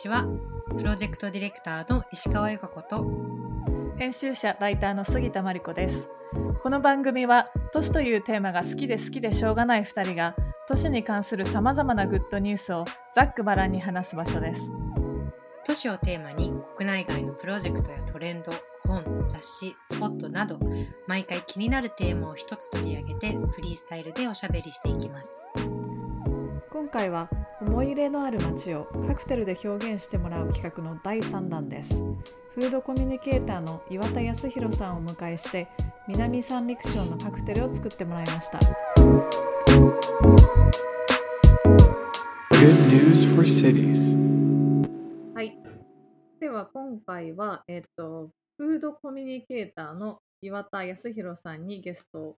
ちは。プロジェクトディレクターの石川由香子と。編集者ライターの杉田真理子です。この番組は都市というテーマが好きで好きでしょうがない2人が都市に関するさまざまなグッドニュースをざっくばらんに話す場所です。都市をテーマに国内外のプロジェクトやトレンド本雑誌スポットなど毎回気になるテーマを一つ取り上げてフリースタイルでおしゃべりしていきます。今回は思い入れのある街をカクテルで表現してもらう企画の第3弾です。フードコミュニケーターの岩田康弘さんをお迎えして南三陸町のカクテルを作ってもらいました。Good news for cities. はい。では今回は、えっとフードコミュニケーターの岩田康弘さんにゲスト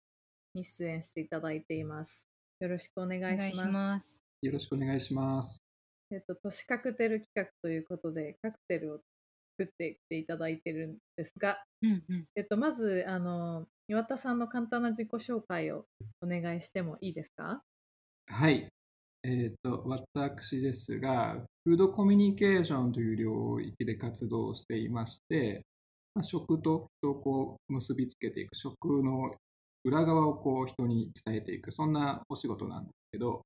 に出演していただいています。よろしくお願いします。ますよろしくお願いします。えっと、都市カクテル企画ということで、カクテルを作ってきていただいてるんですが、うんうんえっと、まず、あの、岩田さんの簡単な自己紹介をお願いしてもいいですか？はい。えっ、と、私ですが、フードコミュニケーションという領域で活動していまして、まあ、食と人をこう結びつけていく、食の裏側をこう人に伝えていく、そんなお仕事なんですけど、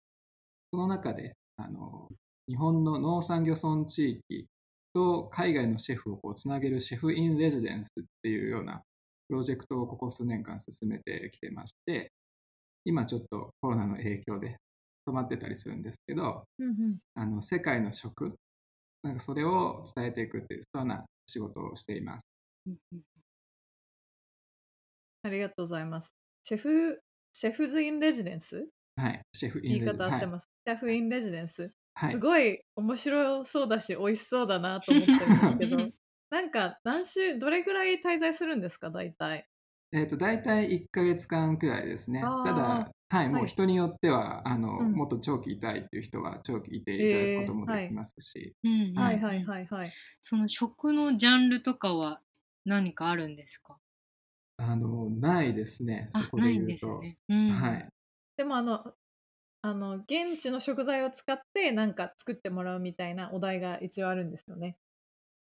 その中で、あの、日本の農産漁村地域と海外のシェフをこうつなげるシェフインレジデンスっていうようなプロジェクトをここ数年間進めてきてまして、今ちょっとコロナの影響で止まってたりするんですけど、うんうん。あの世界の食、なんかそれを伝えていくっていう、そんな仕事をしています。うんうんありがとうございます。シェフ、シェフズインレジデンス？はい、シェフイ言いンレジ方合ってます。シェフインレジデンス。はい。はい、すごい面白そうだし、美味しそうだなと思ってるんですけどうん、なんか何週、どれぐらい滞在するんですか、大体？えっ、と、大体1ヶ月間くらいですね。ただ、はい、もはいう人によっては、あの、うんもっと長期いたいっていう人は長期いていただくこともできますし、はいはいはいはい。その食のジャンルとかは何かあるんですか？あの、ないですね、そあこないんで言うと。ね、うんはい。でもあの、あの現地の食材を使ってなんか作ってもらうみたいなお題が一応あるんですよね。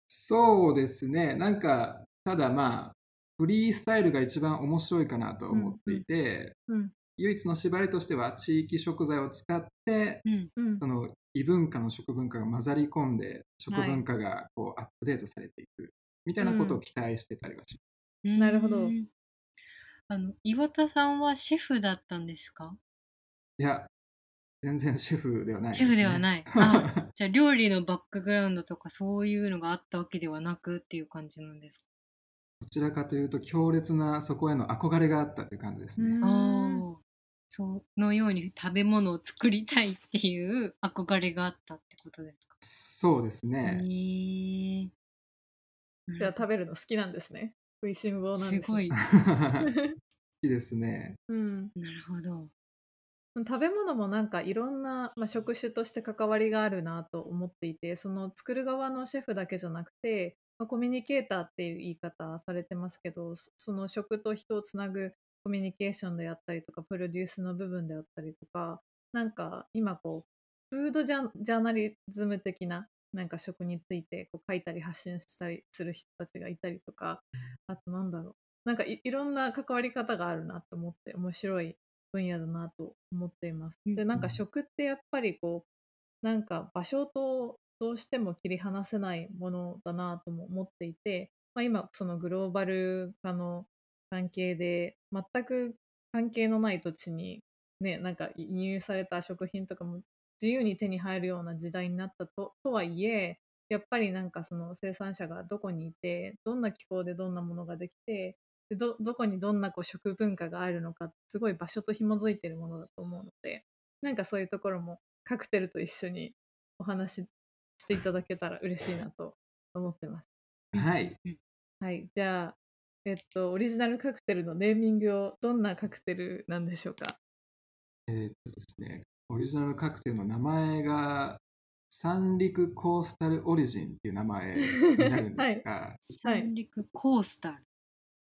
そうですね。なんか、ただまあ、フリースタイルが一番面白いかなと思っていて、うん唯一の縛りとしては地域食材を使って、うんうん。その異文化の食文化が混ざり込んで、食文化がこうアップデートされていくみたいなことを期待してたりはします。なるほど。うん。あの岩田さんはシェフだったんですか？いや、全然シェフではないね。シェフではない あじゃあ料理のバックグラウンドとかそういうのがあったわけではなくっていう感じなんですか？どちらかというと強烈なそこへの憧れがあったという感じですね。うんああそのように食べ物を作りたいっていう憧れがあったってことですか？そうですへね。えじゃあ食べるの好きなんですね。食いしん坊なんですすごい好きですね。うん、なるほど食べ物もなんかいろんな、まあ、職種として関わりがあるなと思っていてその作る側のシェフだけじゃなくて、まあ、コミュニケーターっていう言い方されてますけどそその食と人をつなぐコミュニケーションであったりとかプロデュースの部分であったりとかなんか今こうフードジャジャーナリズム的ななんか食についてこう書いたり発信したりする人たちがいたりとかあとなんだろう。なんかいいろんな関わり方があるなと思って面白い分野だなと思っています。うんでなんか食ってやっぱりこうなんか場所とどうしても切り離せないものだなとも思っていて、まあ、今そのグローバル化の関係で全く関係のない土地にねなんか輸入された食品とかも自由に手に入るような時代になったととはいえやっぱりなんかその生産者がどこにいてどんな気候でどんなものができてでどどこにどんなこう食文化があるのかすごい場所と紐づいてるものだと思うのでなんかそういうところもカクテルと一緒にお話ししていただけたら嬉しいなと思ってます。はい。はい、じゃあ、えっと、オリジナルカクテルのネーミングをどんなカクテルなんでしょうか？えーっとですね、オリジナルカクテルの名前が三陸コースタルオリジンっていう名前になるんです が、はい。三陸コースタル、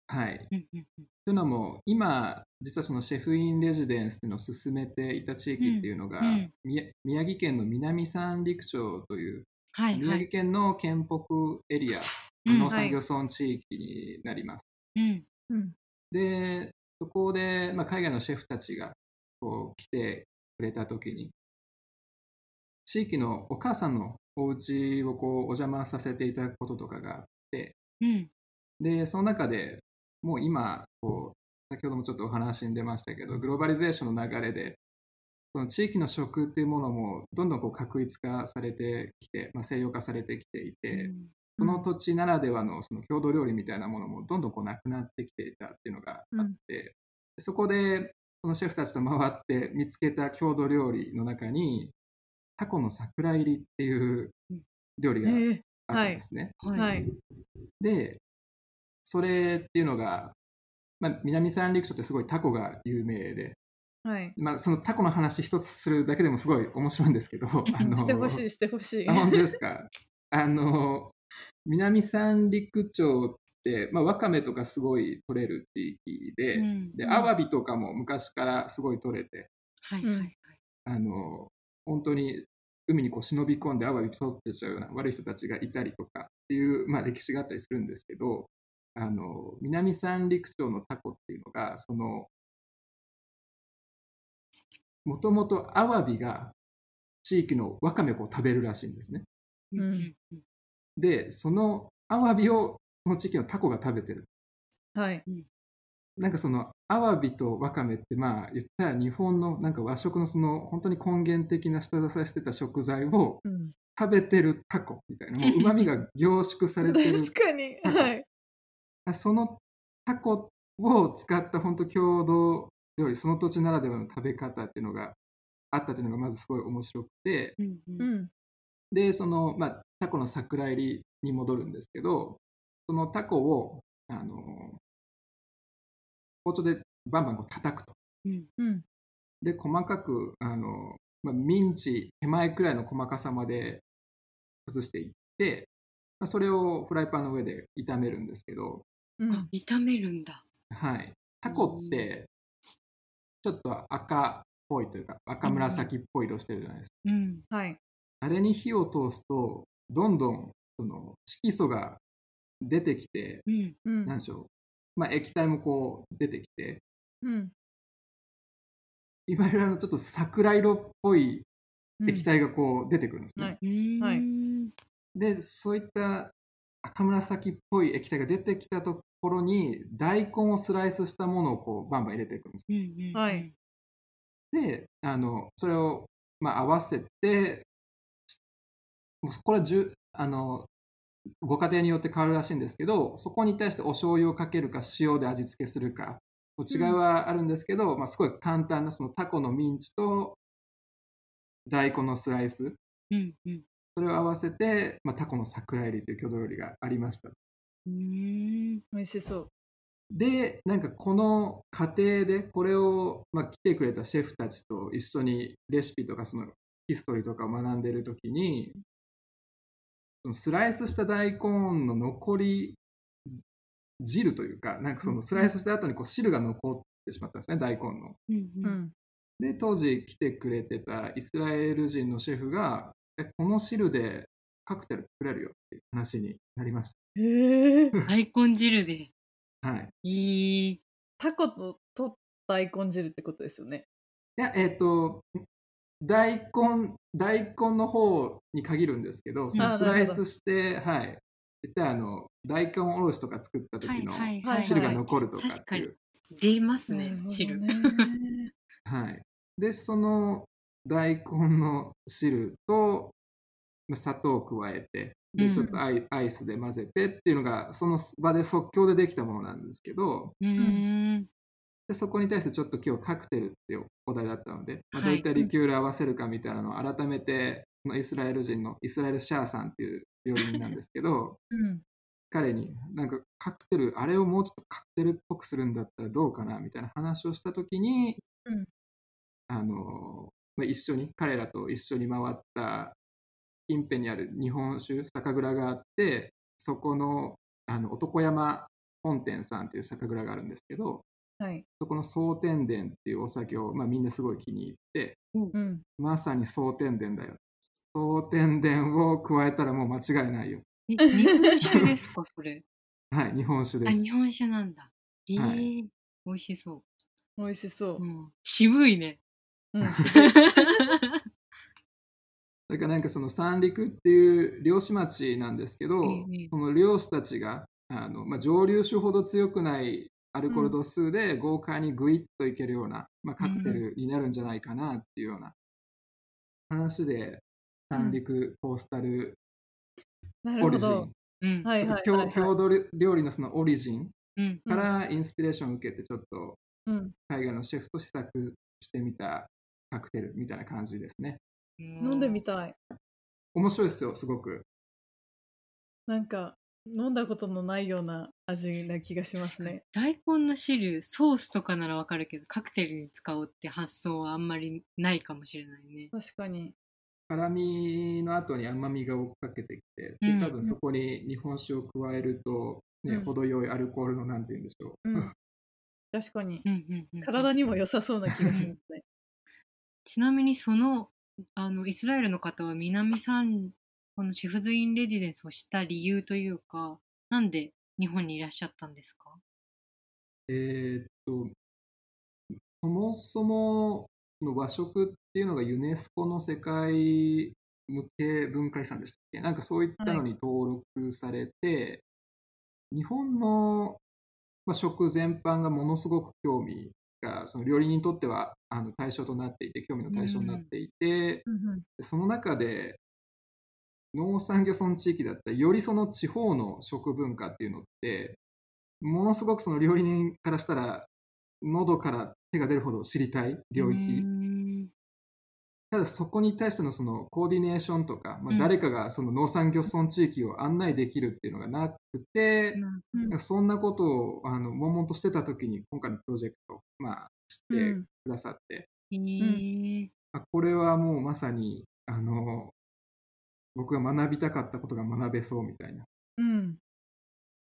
はい。うんうんうんというのも、今、実はそのシェフインレジデンスっていうのを進めていた地域っていうのが、うんうん宮宮城県の南三陸町という宮城はいはい。県の県北エリアうん農産業村地域になります。うん。うん。で、そこで、まあ、海外のシェフたちがこう来てくれた時に、地域のお母さんのお家をこうお邪魔させていただくこととかがあって、うん。で、その中でもう今こう、先ほどもちょっとお話に出ましたけど、グローバリゼーションの流れで、その地域の食っていうものもどんどんこう確立化されてきて、まあ、西洋化されてきていて、その土地ならではのその郷土料理みたいなものもどんどんこうなくなってきていたっていうのがあって、そこでそのシェフたちと回って見つけた郷土料理の中にタコの桜入りっていう料理がえーあったんですね。は。はいい。でそれっていうのが、まあ、南三陸町ってすごいタコが有名で、はい。まあ、そのタコの話一つするだけでもすごい面白いんですけど あのしてほしい、してほしい。あ本当ですか？あの南三陸町って、まあ、わかめとかすごい取れる地域で、うんでうんアワビとかも昔からすごい取れて、はい。うんはい。あの本当に海にこう忍び込んでアワビ取ってちゃうような悪い人たちがいたりとかっていう、まあ、歴史があったりするんですけどあの南三陸町のタコっていうのがそのもともとアワビが地域のわかめを食べるらしいんですね。うんうんうんでそのアワビをその地域のタコが食べてる。はい。なんかそのアワビとワカメってまあ言ったら日本のなんか和食のその本当に根源的な下支えしてた食材をうん。食べてるタコみたいなもう 旨味が凝縮されてる確かに。はい。そのタコを使った本当郷土料理その土地ならではの食べ方っていうのがあったっていうのがまずすごい面白くてうんううんん。でその、まあ、タコの桜入りに戻るんですけどそのタコをあの包丁でバンバンこう叩くとうんうん。で細かくあの、まあ、ミンチ手前くらいの細かさまで崩していって、まあ、それをフライパンの上で炒めるんですけど、うん。炒めるんだ。はい、タコってちょっと赤っぽいというか赤紫っぽい色してるじゃないですか、うん。はい。あれに火を通すとどんどんその色素が出てきてうん。うん何でしょう、まあ、液体もこう出てきてうん。いわゆるあのちょっと桜色っぽいうん液体がこう出てくるんですね、はいうん。はいでそういった赤紫っぽい液体が出てきたところに大根をスライスしたものをこうバンバン入れていくんですうんうんうん。はい。であのそれを、まあ、合わせてもうこれはじゅあのご家庭によって変わるらしいんですけどそこに対してお醤油をかけるか塩で味付けするか違いはあるんですけど、まあ、すごい簡単なそのタコのミンチと大根のスライスうんうん。それを合わせて、まあ、タコの桜入りという郷土料理がありましたうん。美味しそう。でなんかこの過程でこれを、まあ、来てくれたシェフたちと一緒にレシピとかそのヒストリーとかを学んでいる時にそのスライスした大根の残り汁というかなんかそのスライスした後にこう汁が残ってしまったんですね大根の。うんううん。ん。で当時来てくれてたイスラエル人のシェフがえこの汁でカクテル作れるよっていう話になりましへえ。大根汁で。た。はいいい。タコとと大根汁ってことですよね。いや、えっ、と、大根、大根の方に限るんですけど、そのあスライスして、はい。言ったらあの、大根おろしとか作った時のはいはいはい汁が残るとかっていう。出ますなるほ、どね汁。ねはい。で、その大根の汁と、まあ砂糖を加えて、で、うんちょっとアイ,、アイスで混ぜてっていうのが、その場で即興でできたものなんですけど、うーん。でそこに対してちょっと今日カクテルっていうお題だったので、まあ、どはいういったリキュール合わせるかみたいなのを改めて、そのイスラエル人のイスラエル・シャーさんっていう料理人なんですけどうん。彼になんかカクテルあれをもうちょっとカクテルっぽくするんだったらどうかなみたいな話をした時に、うんあのまあ、一緒に彼らと一緒に回った近辺にある日本酒酒蔵があってそこのあの男山本店さんっていう酒蔵があるんですけどはい。そこの蒼天殿っていうお酒を、まあ、みんなすごい気に入ってうん。まさに蒼天殿だよ総天然を加えたらもう間違いないよ。え日本酒ですか、それ？はい、日本酒あ、です。日本酒なんだ。えーはい美味しそ。美味しそううん、渋いね。う。うん。だからなんかその三陸っていう漁師町なんですけど、ええその漁師たちがあの、まあ、蒸留酒ほど強くないアルコール度数で豪快にグイッといけるような、まあ、カクテルになるんじゃないかなっていうような話で三陸コースタルオリジン、ど。うん。はいはいはい、郷土料理のそのオリジンうん。からインスピレーションを受けてちょっとうん。海外のシェフと試作してみたカクテルみたいな感じですね飲んでみたい。面白いですよすごくなんか、飲んだことのないような味な気がしますね。大根の汁、ソースとかならわかるけど、カクテルに使おうって発想はあんまりないかもしれないね。確かに。辛みの後に甘みが追っかけてきて、うんで多分そこに日本酒を加えると、ねうん程よいアルコールのなんて言うんでしょう、うん。確かに。うんうんうん、体にも良さそうな気がしますね。ちなみにそのあのイスラエルの方は南さんこのシェフズインレジデンスをした理由というかなんで日本にいらっしゃったんですか？えーっとそもそも和食っていうのがユネスコの世界無形文化遺産でしたっけ？なんかそういったのに登録されて、日本の、まあ、食全般がものすごく興味がその料理人にとってはあの対象となっていて興味の対象になっていて、その中で農産漁村地域だったらよりその地方の食文化っていうのってものすごくその料理人からしたら喉から手が出るほど知りたい領域。んただそこに対してのそのコーディネーションとか、まあ、うん。誰かがその農産漁村地域を案内できるっていうのがなくて、うんなんかそんなことをあの悶々としてた時に今回のプロジェクト、まあ、知ってうんくださって、へー。あこれはもうまさにあの僕が学びたかったことが学べそうみたいな。うん。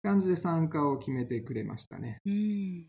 感じで参加を決めてくれましたね。うん。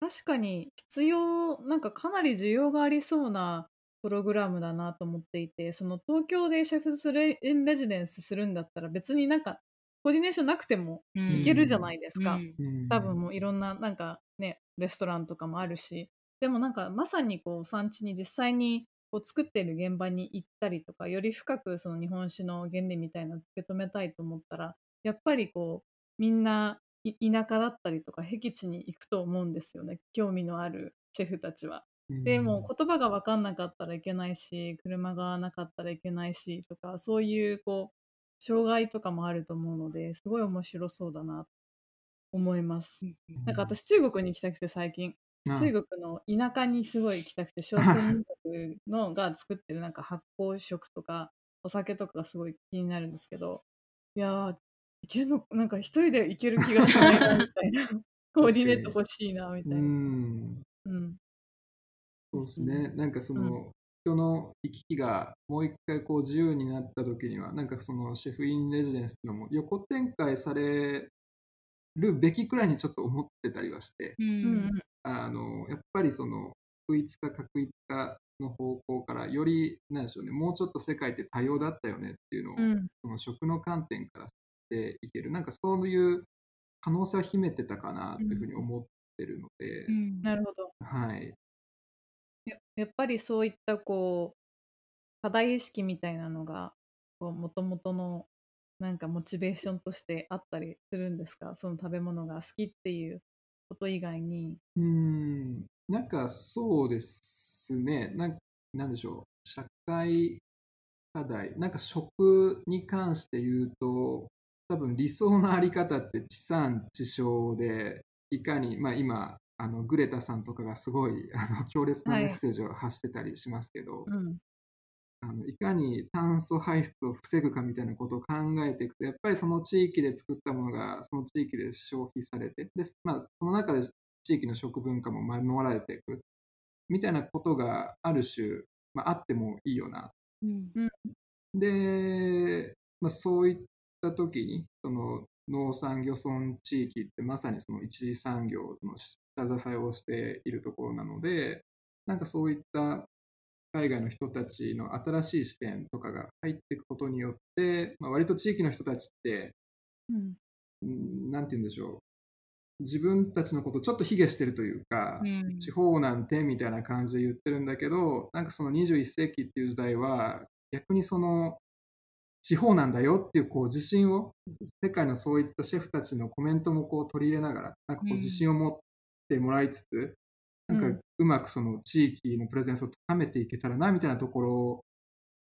確かに必要、なんかかなり需要がありそうなプログラムだなと思っていて、その東京でシェフズレインレジデンスするんだったら別になんかコーディネーションなくてもうん。いけるじゃないですか。うん。うん。多分もういろんななんかねレストランとかもあるし。でもなんかまさにこう産地に実際にこう作ってる現場に行ったりとかより深くその日本酒の原理みたいなのを受け止めたいと思ったらやっぱりこうみんない田舎だったりとか僻地に行くと思うんですよね。興味のあるシェフたちは。でもう言葉が分かんなかったらいけないし車がなかったらいけないしとかそういうこう障害とかもあると思うのですごい面白そうだなと思います。なんか私中国に行きたくて最近。あ中国の田舎にすごい行きたくて少数民族のが作ってるなんか発酵食とかお酒とかがすごい気になるんですけどいやーいけるのなんか一人で行ける気がしないなみたいな。コーディネート欲しいなみたういな。ん。うんそうですね。なんかその、人の行き来がもう一回こう自由になった時には、なんかそのシェフインレジデンスっていうのも横展開されるべきくらいにちょっと思ってたりはして、ううん。んあの、やっぱりその、確一化、確一化の方向から、より、なんでしょうね、もうちょっと世界って多様だったよねっていうのを、うん。その食の観点からしていける、なんかそういう可能性は秘めてたかなというふうに思ってるので、うん。なるほど。はい。やっぱりそういったこう課題意識みたいなのがもともとのなんかモチベーションとしてあったりするんですか？その食べ物が好きっていうこと以外に。うん、なんかそうですね、ななんでしょう、社会課題、なんか食に関して言うと、多分理想のあり方って地産地消で、いかに、まあ今、あのグレタさんとかがすごい あの強烈なはい。メッセージを発してたりしますけど、うん。あのいかに炭素排出を防ぐかみたいなことを考えていくと、やっぱりその地域で作ったものがその地域で消費されて、でまあ、その中で地域の食文化も守られていくみたいなことがある種、まあ、あってもいいよな。うん。で、まあ、そういった時にその農産漁村地域ってまさにその一次産業の下支えをしているところなので、なんかそういった海外の人たちの新しい視点とかが入っていくことによって、まあ、割と地域の人たちって、うん。うんなんて言うんでしょう。自分たちのことをちょっと卑下してるというか、うん。地方なんてみたいな感じで言ってるんだけど、なんかその21世紀っていう時代は、逆にその地方なんだよっていうこう自信を、世界のそういったシェフたちのコメントもこう取り入れながら、なんかこうん。う自信を持ってもらいつつ、なんかうまくその地域のプレゼンスを高めていけたらなみたいなところ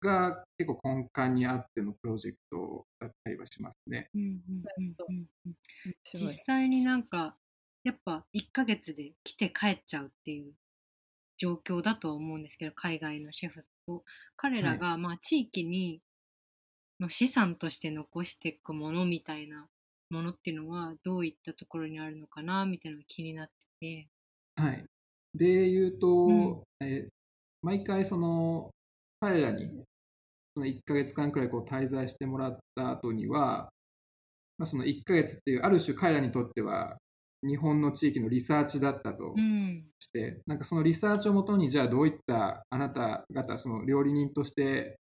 が結構根幹にあってのプロジェクトだったりはしますね。うんうんうん実い。際になんかやっぱ1ヶ月で来て帰っちゃうっていう状況だとは思うんですけど海外のシェフと彼らがまあ地域にの資産として残していくものみたいなものっていうのはどういったところにあるのかなみたいなのが気になっはい。で言うと、うん。えー毎回その彼らにその1ヶ月間くらいこう滞在してもらった後には、まあ、その1ヶ月っていうある種彼らにとっては日本の地域のリサーチだったとうん。して、なんかそのリサーチをもとにじゃあどういったあなた方その料理人として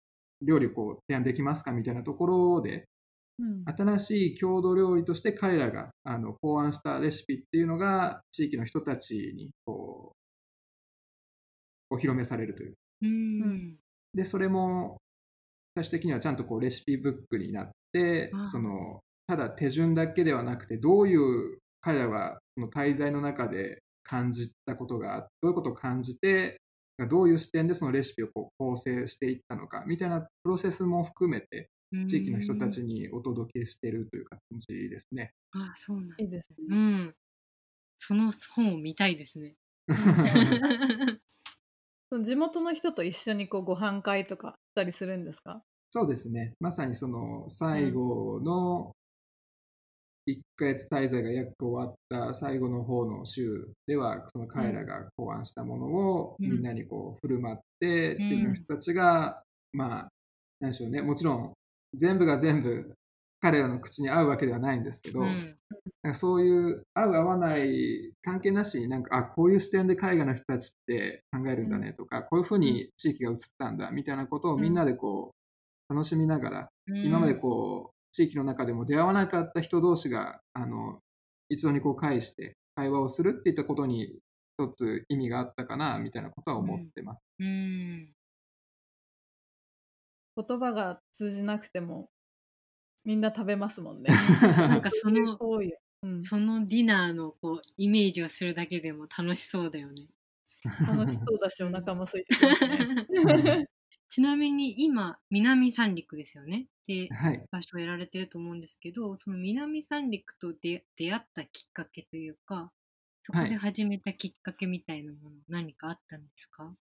料理をこう提案できますかみたいなところでうん新しい郷土料理として彼らがあの考案したレシピっていうのが地域の人たちにこうお披露目されるという。うん。で、それも最終的にはちゃんとこうレシピブックになってそのただ手順だけではなくて、どういう彼らはその滞在の中で感じたことが、どういうことを感じて、どういう視点でそのレシピをこう構成していったのかみたいなプロセスも含めて、地域の人たちにお届けしているという感じですね。うんあそうなんだいいですうね。んその本を見たいですね。その地元の人と一緒にこうご飯会とかしたりするんですか？そうですね。まさにその最後の1ヶ月滞在が約終わった最後の方の週では、その彼らが考案したものをうんみんなにこう振る舞って、うん地域の人たちが、まあ、なんでしょうね。もちろん全部が全部彼らの口に合うわけではないんですけど、うん。なんかそういう合う合わない関係なしになんかあこういう視点で海外の人たちって考えるんだねとか、こういうふうに地域が映ったんだみたいなことをみんなでこう楽しみながら、今までこう地域の中でも出会わなかった人同士があの一度にこう返して会話をするっていったことに一つ意味があったかなみたいなことは思ってます。うん言葉が通じなくてもみんな食べますもんね。なんかその。うん、そのディナーのこうイメージをするだけでも楽しそうだよね。楽しそうだしお腹も空いてきますね。ちなみに今南三陸ですよね。ではい。場所を得られてると思うんですけどその南三陸と出出会ったきっかけというかそこで始めたきっかけみたいなもの、何かあったんですか？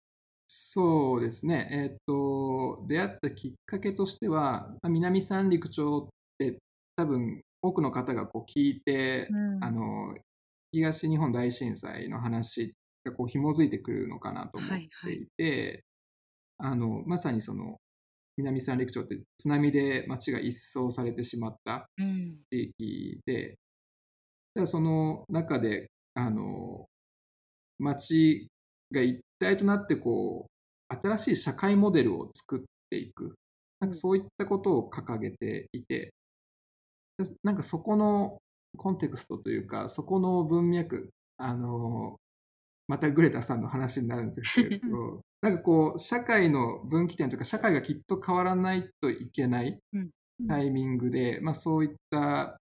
そうですね、えーっと、出会ったきっかけとしては、まあ南三陸町って多分多くの方がこう聞いて、うん。あの東日本大震災の話がこう紐づいてくるのかなと思っていて、あのまさにその南三陸町って津波で町が一掃されてしまったうん。地域で、ただその中で、あの、町が一体となって、こう、新しい社会モデルを作っていく。なんかそういったことを掲げていて、でなんかそこのコンテクストというか、そこの文脈、あの、またグレタさんの話になるんですけれど、なんかこう、社会の分岐点とか、社会がきっと変わらないといけないタイミングで、まあ、そういった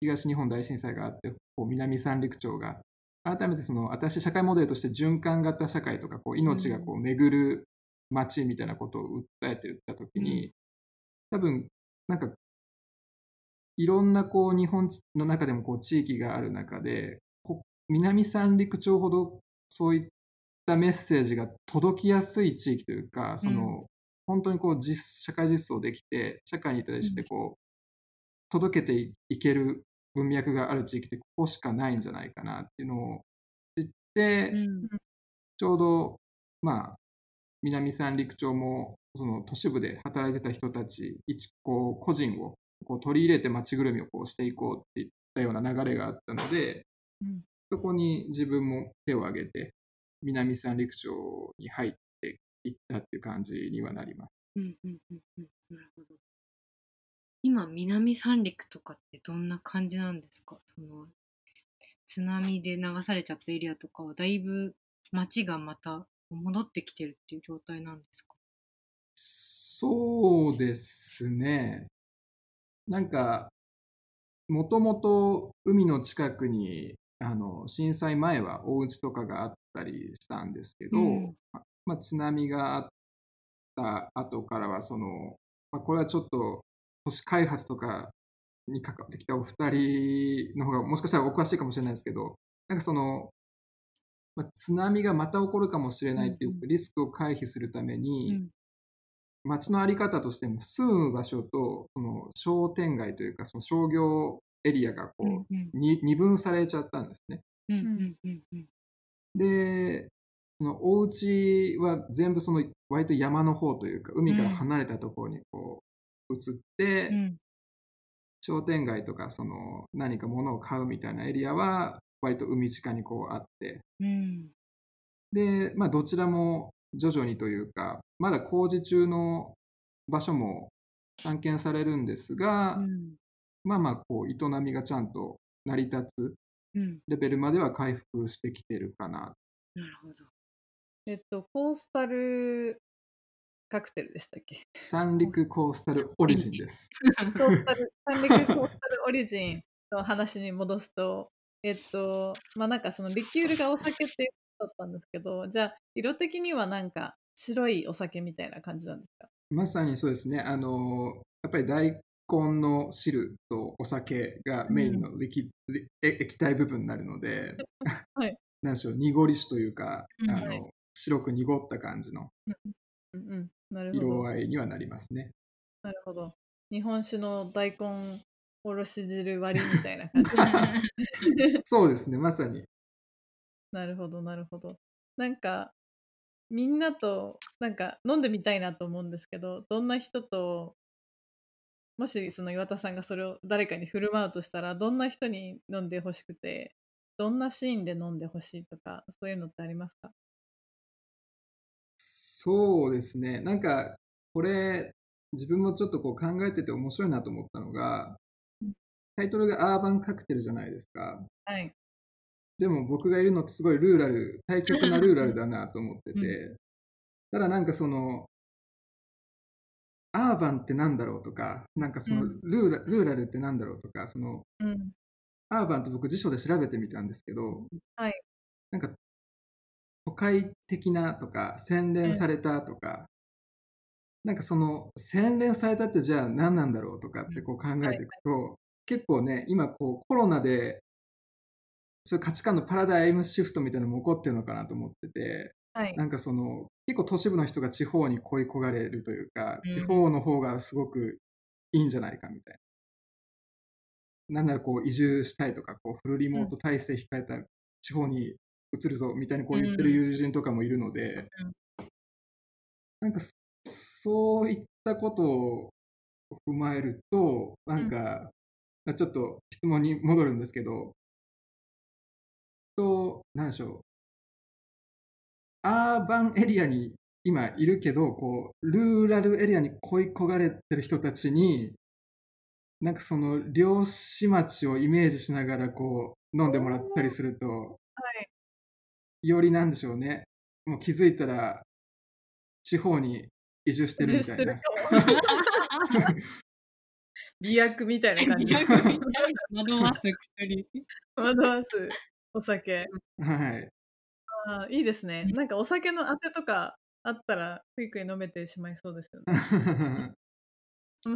東日本大震災があって、こう南三陸町が改めてその新しい社会モデルとして循環型社会とかこう命がこう巡る街みたいなことを訴えてたときに、多分なんかいろんなこう日本の中でもこう地域がある中でこ南三陸町ほどそういったメッセージが届きやすい地域というかその、本当にこう実社会実装できて社会に対してこう、届けていいける文脈がある地域ってここしかないんじゃないかなっていうのを知って、うんちょうどまあ南三陸町もその都市部で働いてた人たち一こう個人をこう取り入れて街ぐるみをこうしていこうっていったような流れがあったので、うんそこに自分も手を挙げて南三陸町に入って行ったっていう感じにはなります。うんうんうんうん。なるほど。今、南三陸とかってどんな感じなんですか？その津波で流されちゃったエリアとかはだいぶ街がまた戻ってきてるっていう状態なんですか？そうですね。なんか、もともと海の近くにあの震災前はお家とかがあったりしたんですけど、うん。ままあ、津波があった後からはその、まあ、これはちょっと都市開発とかに関わってきたお二人の方がもしかしたらお詳しいかもしれないですけどなんかその、まあ、津波がまた起こるかもしれないっていうリスクを回避するために、うん。街のあり方としても住む場所とその商店街というかその商業エリアがこう、うんうん。に二分されちゃったんですね。うんうんうんうんでそのお家は全部その割と山の方というか海から離れたところにこう移って、うん。商店街とかその何か物を買うみたいなエリアは割と海近にこうあって。うん。で、まあ、どちらも徐々にというかまだ工事中の場所も散見されるんですが、うん。まあまあこう営みがちゃんと成り立つうん。レベルまでは回復してきてるかな。なるほど。えっと、コースタルカクテルでしたっけ？三陸コースタルオリジンです。コースタル、三陸コースタルオリジンの話に戻すと、えっと、まあなんかそのリキュールがお酒っていうことだったんですけど、じゃあ色的にはなんか白いお酒みたいな感じなんですか？まさにそうですね。あのやっぱり大根の汁とお酒がメインのリキ、リえ液体部分になるので、はい なんでしょう濁り酒というか、うんあのはい白く濁った感じのうんうん。なるほ色ど。合いにはなりますね。なるほど。日本酒の大根おろし汁割りみたいな感じ。そうですね、まさに。なるほど、なるほど。なんか、みんなと、なんか、飲んでみたいなと思うんですけど、どんな人と、もし、その岩田さんがそれを誰かに振る舞うとしたら、どんな人に飲んでほしくて、どんなシーンで飲んでほしいとか、そういうのってありますか？そうですね。なんか、これ、自分もちょっとこう考えてて面白いなと思ったのがうん、タイトルがアーバンカクテルじゃないですか。はい。でも僕がいるのってすごいルーラル、対極なルーラルだなと思ってて、ただなんかその、アーバンってなんだろうとか、なんかそのうんルーラ,、ルーラルってなんだろうとか、そのうん。アーバンって僕辞書で調べてみたんですけど、はい。なんか都会的なとか洗練されたとか、なんかその洗練されたってじゃあ何なんだろうとかってこう考えていくと、結構ね今こうコロナでそういう価値観のパラダイムシフトみたいなのも起こってるのかなと思っててはい。なんかその結構都市部の人が地方に恋焦がれるというか、うん地方の方がすごくいいんじゃないかみたいな。なんならこう移住したいとかこうフルリモート体制控えた地方に移るぞみたいにこう言ってる友人とかもいるので、うんなんかそそういったことを踏まえるとなんか、まあちょっと質問に戻るんですけどと何でしょう。アーバンエリアに今いるけどこうルーラルエリアに恋焦がれてる人たちになんかその漁師町をイメージしながらこう飲んでもらったりすると、はい。よりなんでしょうねもう気づいたら地方に移住してるみたいな。美薬みたいな感じ。惑わす薬。惑わすお酒。はい、あーいいですね。なんかお酒のあてとかあったら、クイクイ飲めてしまいそうですよね。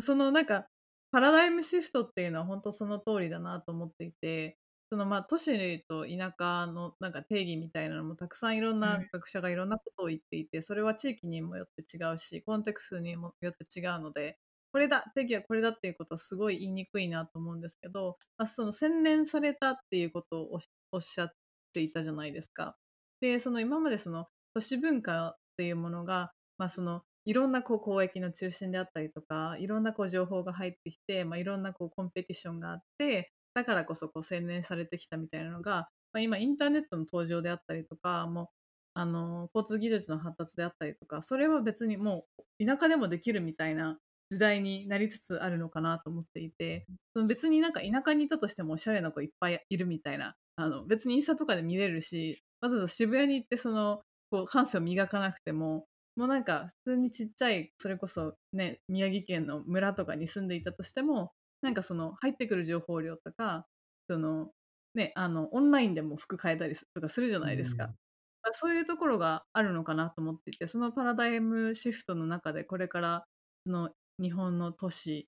そのなんか、パラダイムシフトっていうのは本当その通りだなと思っていて、そのまあ都市と田舎のなんか定義みたいなのもたくさんいろんうなん学者がいろんなことを言っていて、それは地域にもよって違うし、コンテクストにもよって違うので、これだ、定義はこれだっていうことはすごい言いにくいなと思うんですけど、まあ、その洗練されたっていうことをおっおっしゃっていたじゃないですか。で、その今までその都市文化っていうものが、まあ、そのいろんなこう交易の中心であったりとか、いろんなこう情報が入ってきて、まあ、いろんなこうコンペティションがあって、だからこそこう洗練されてきたみたいなのが、まあ、今インターネットの登場であったりとか、もうあの交通技術の発達であったりとかそれは別にもう田舎でもできるみたいな時代になりつつあるのかなと思っていてその別になんか田舎にいたとしてもおしゃれな子いっぱいいるみたいなあの別にインスタとかで見れるしわざわざ渋谷に行ってそのこう感性を磨かなくてももうなんか普通にちっちゃいそれこそね宮城県の村とかに住んでいたとしてもなんかその入ってくる情報量とかそのねあのオンラインでも服変えたりとかするじゃないですか。そういうところがあるのかなと思っていてそのパラダイムシフトの中でこれからその日本の都市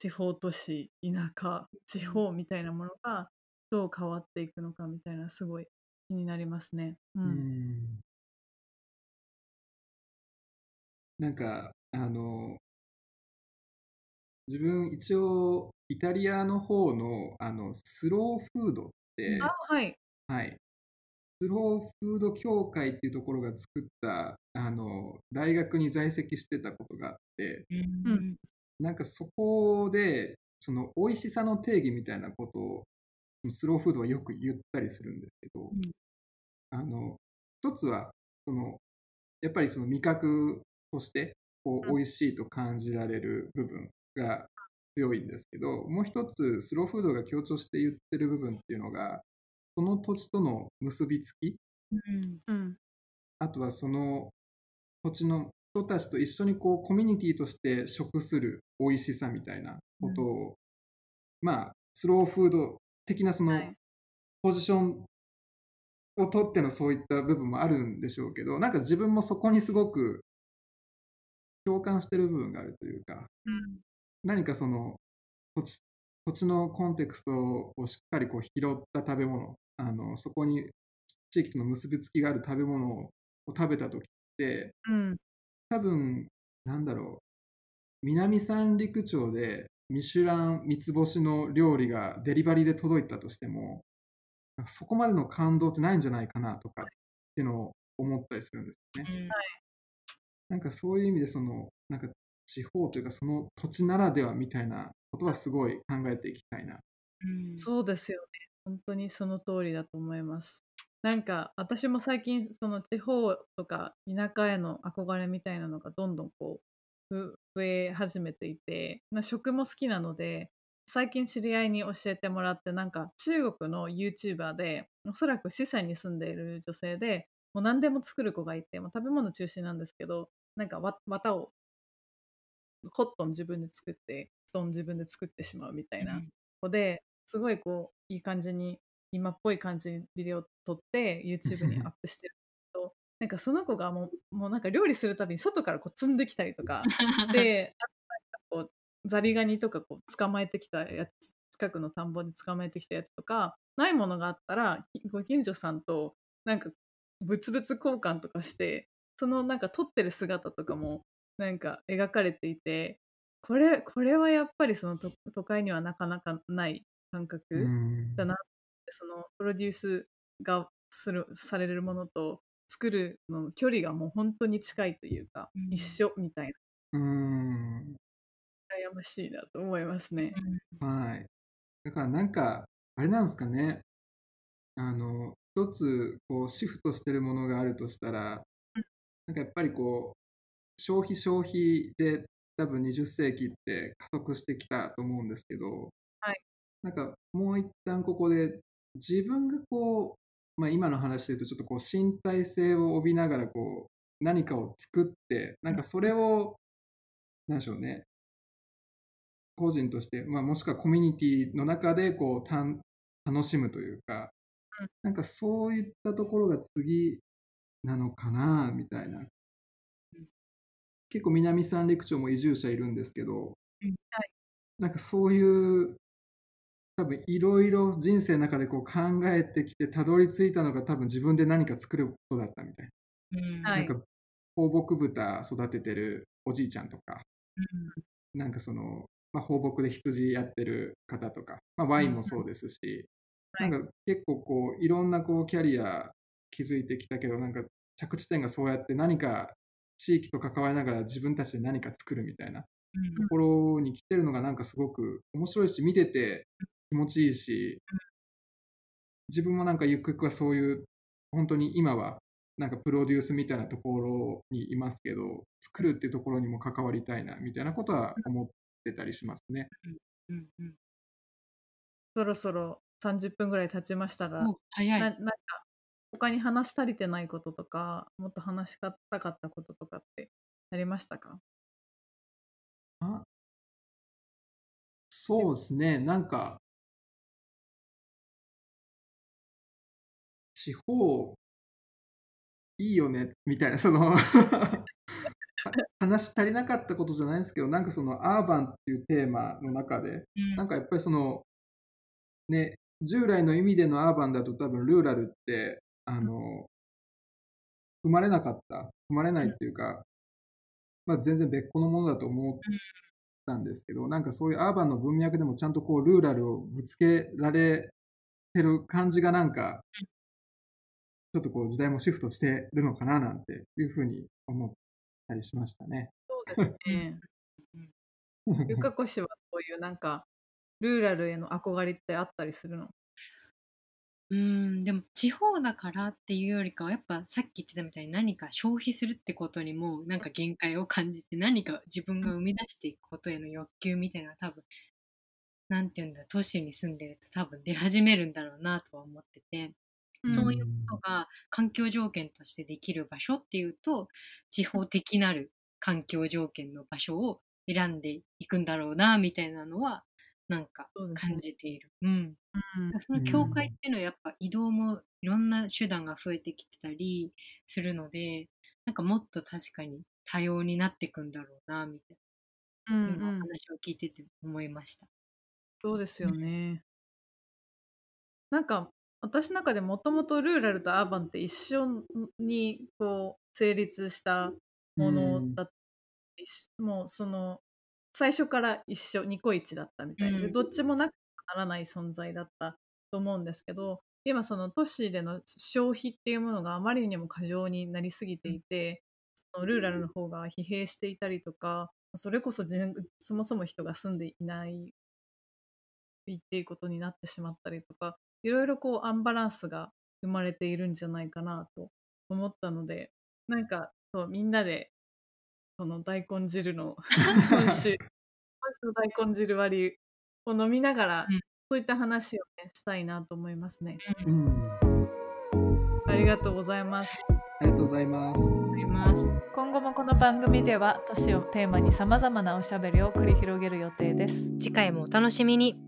地方都市田舎地方みたいなものがどう変わっていくのかみたいなすごい気になりますね。う、うんんなんかあの自分一応イタリアの方のあのスローフードってあはい。はい。スローフード協会っていうところが作ったあの大学に在籍してたことがあって、うん。なんかそこでその美味しさの定義みたいなことをスローフードはよく言ったりするんですけど、ん。あの一つはそのやっぱりその味覚としてこううん。美味しいと感じられる部分が強いんですけどもう一つスローフードが強調して言ってる部分っていうのがその土地との結びつきうん。うん。あとはその土地の人たちと一緒にこうコミュニティとして食する美味しさみたいなことを、まあスローフード的なそのはい。ポジションを取ってのそういった部分もあるんでしょうけどなんか自分もそこにすごく共感してる部分があるというか。うん何かその土地土地のコンテクストをしっかりこう拾った食べ物あのそこに地域との結びつきがある食べ物を食べた時ってうん。多分なんだろう南三陸町でミシュラン三つ星の料理がデリバリーで届いたとしてもそこまでの感動ってないんじゃないかなとかっていうのを思ったりするんですよね。なんかそういう意味でそのなんか地方というかその土地ならではみたいなことはすごい考えていきたいな。うんそうですよね。本当にその通りだと思います。なんか私も最近その地方とか田舎への憧れみたいなのがどんどんこうふ増え始めていて、まあ、食も好きなので最近知り合いに教えてもらってなんか中国の YouTuber でおそらく四川に住んでいる女性でもう何でも作る子がいて、まあ、食べ物中心なんですけどなんかわ綿をコットン自分で作って布団自分で作ってしまうみたいな子ですごいこういい感じに今っぽい感じにビデオ撮って YouTube にアップしてるけど なんかその子がもうもうなんか料理するたびに外からこう積んできたりとか でこうザリガニとかこう捕まえてきたやつ近くの田んぼで捕まえてきたやつとかないものがあったらきご近所さんとなんか物々交換とかしてそのなんか撮ってる姿とかもなんか描かれていてこれこれはやっぱりその都都会にはなかなかない感覚うんだなそのプロデュースがするされるものと作るのの距離がもう本当に近いというか、うん一緒みたいうんな羨ましいなと思いますね。はい。だからなんか、あれなんですかね。あの、一つ、こう、シフトしてるものがあるとしたら、なんかやっぱりこう、消費消費で多分20世紀って加速してきたと思うんですけど、はいなんかもう一旦ここで自分がこう、まあ今の話で言うとちょっとこう身体性を帯びながらこう何かを作って、なんかそれを、なんでしょうね、個人として、まあ、もしくはコミュニティの中でこうたん楽しむというか、うんなんかそういったところが次なのかなみたいな。結構南三陸町も移住者いるんですけど、うんはい。なんかそういう多分いろいろ人生の中でこう考えてきてたどり着いたのが多分自分で何か作ることだったみたいうんはな。んか放牧豚育ててるおじいちゃんとか、なんかその、まあ、放牧で羊やってる方とか、まあ、ワインもそうですし、はい。なんか結構こういろんなこうキャリア築いてきたけどなんか着地点がそうやって何か地域と関わりながら自分たちで何か作るみたいなうんところに来てるのがなんかすごく面白いし見てて気持ちいいし自分もなんかゆくゆくはそういう本当に今はなんかプロデュースみたいなところにいますけど作るっていうところにも関わりたいなみたいなことは思ってたりしますね。うんうん。そろそろ30分ぐらい経ちましたが、早い。ななんか他に話し足りてないこととかもっと話したかったこととかってありましたか？あそうですね、なんか、地方、いいよね、みたいな、そのは 話し足りなかったことじゃないんですけど、なんかそのアーバンっていうテーマの中で、うん。なんかやっぱりその、ね、従来の意味でのアーバンだと多分ルーラルって、あの、生まれなかった、生まれないっていうか、まあ、全然別個のものだと思ったんですけど、なんかそういうアーバンの文脈でもちゃんとこうルーラルをぶつけられてる感じがなんか、ちょっとこう時代もシフトしてるのかななんていうふうに思ったりしましたね。そうですね。ゆかこ氏はそういうなんかルーラルへの憧れってあったりするの？うーん、でも地方だからっていうよりかは、やっぱさっき言ってたみたいに何か消費するってことにもなんか限界を感じて、何か自分が生み出していくことへの欲求みたいな多分、なんていうんだ、都市に住んでると多分出始めるんだろうなとは思ってて、そういうことが環境条件としてできる場所っていうと、地方的なる環境条件の場所を選んでいくんだろうなみたいなのは、なんか感じている。うん。うんその境界っていうのはやっぱ移動もいろんな手段が増えてきてたりするのでなんかもっと確かに多様になっていくんだろうなみたいな、うんうん話を聞いてて思いました。そうですよね。なんか私の中でもともとルーラルとアーバンって一緒にこう成立したものだった、一緒もうその最初から一緒ニコイチだったみたいな、でうん。どっちもなくならない存在だったと思うんですけど今その都市での消費っていうものがあまりにも過剰になりすぎていて、そのルーラルの方が疲弊していたりとかそれこそ自分そもそも人が住んでいないっていうことになってしまったりとかいろいろこうアンバランスが生まれているんじゃないかなと思ったのでなんかそうみんなでその大根汁の今週今週の大根汁割りを飲みながら、うんそういった話を、ね、したいなと思いますね。うん、ありがとうございます。ありがとうございます。思います。今後もこの番組では都市をテーマにさまざまなおしゃべりを繰り広げる予定です。次回もお楽しみに。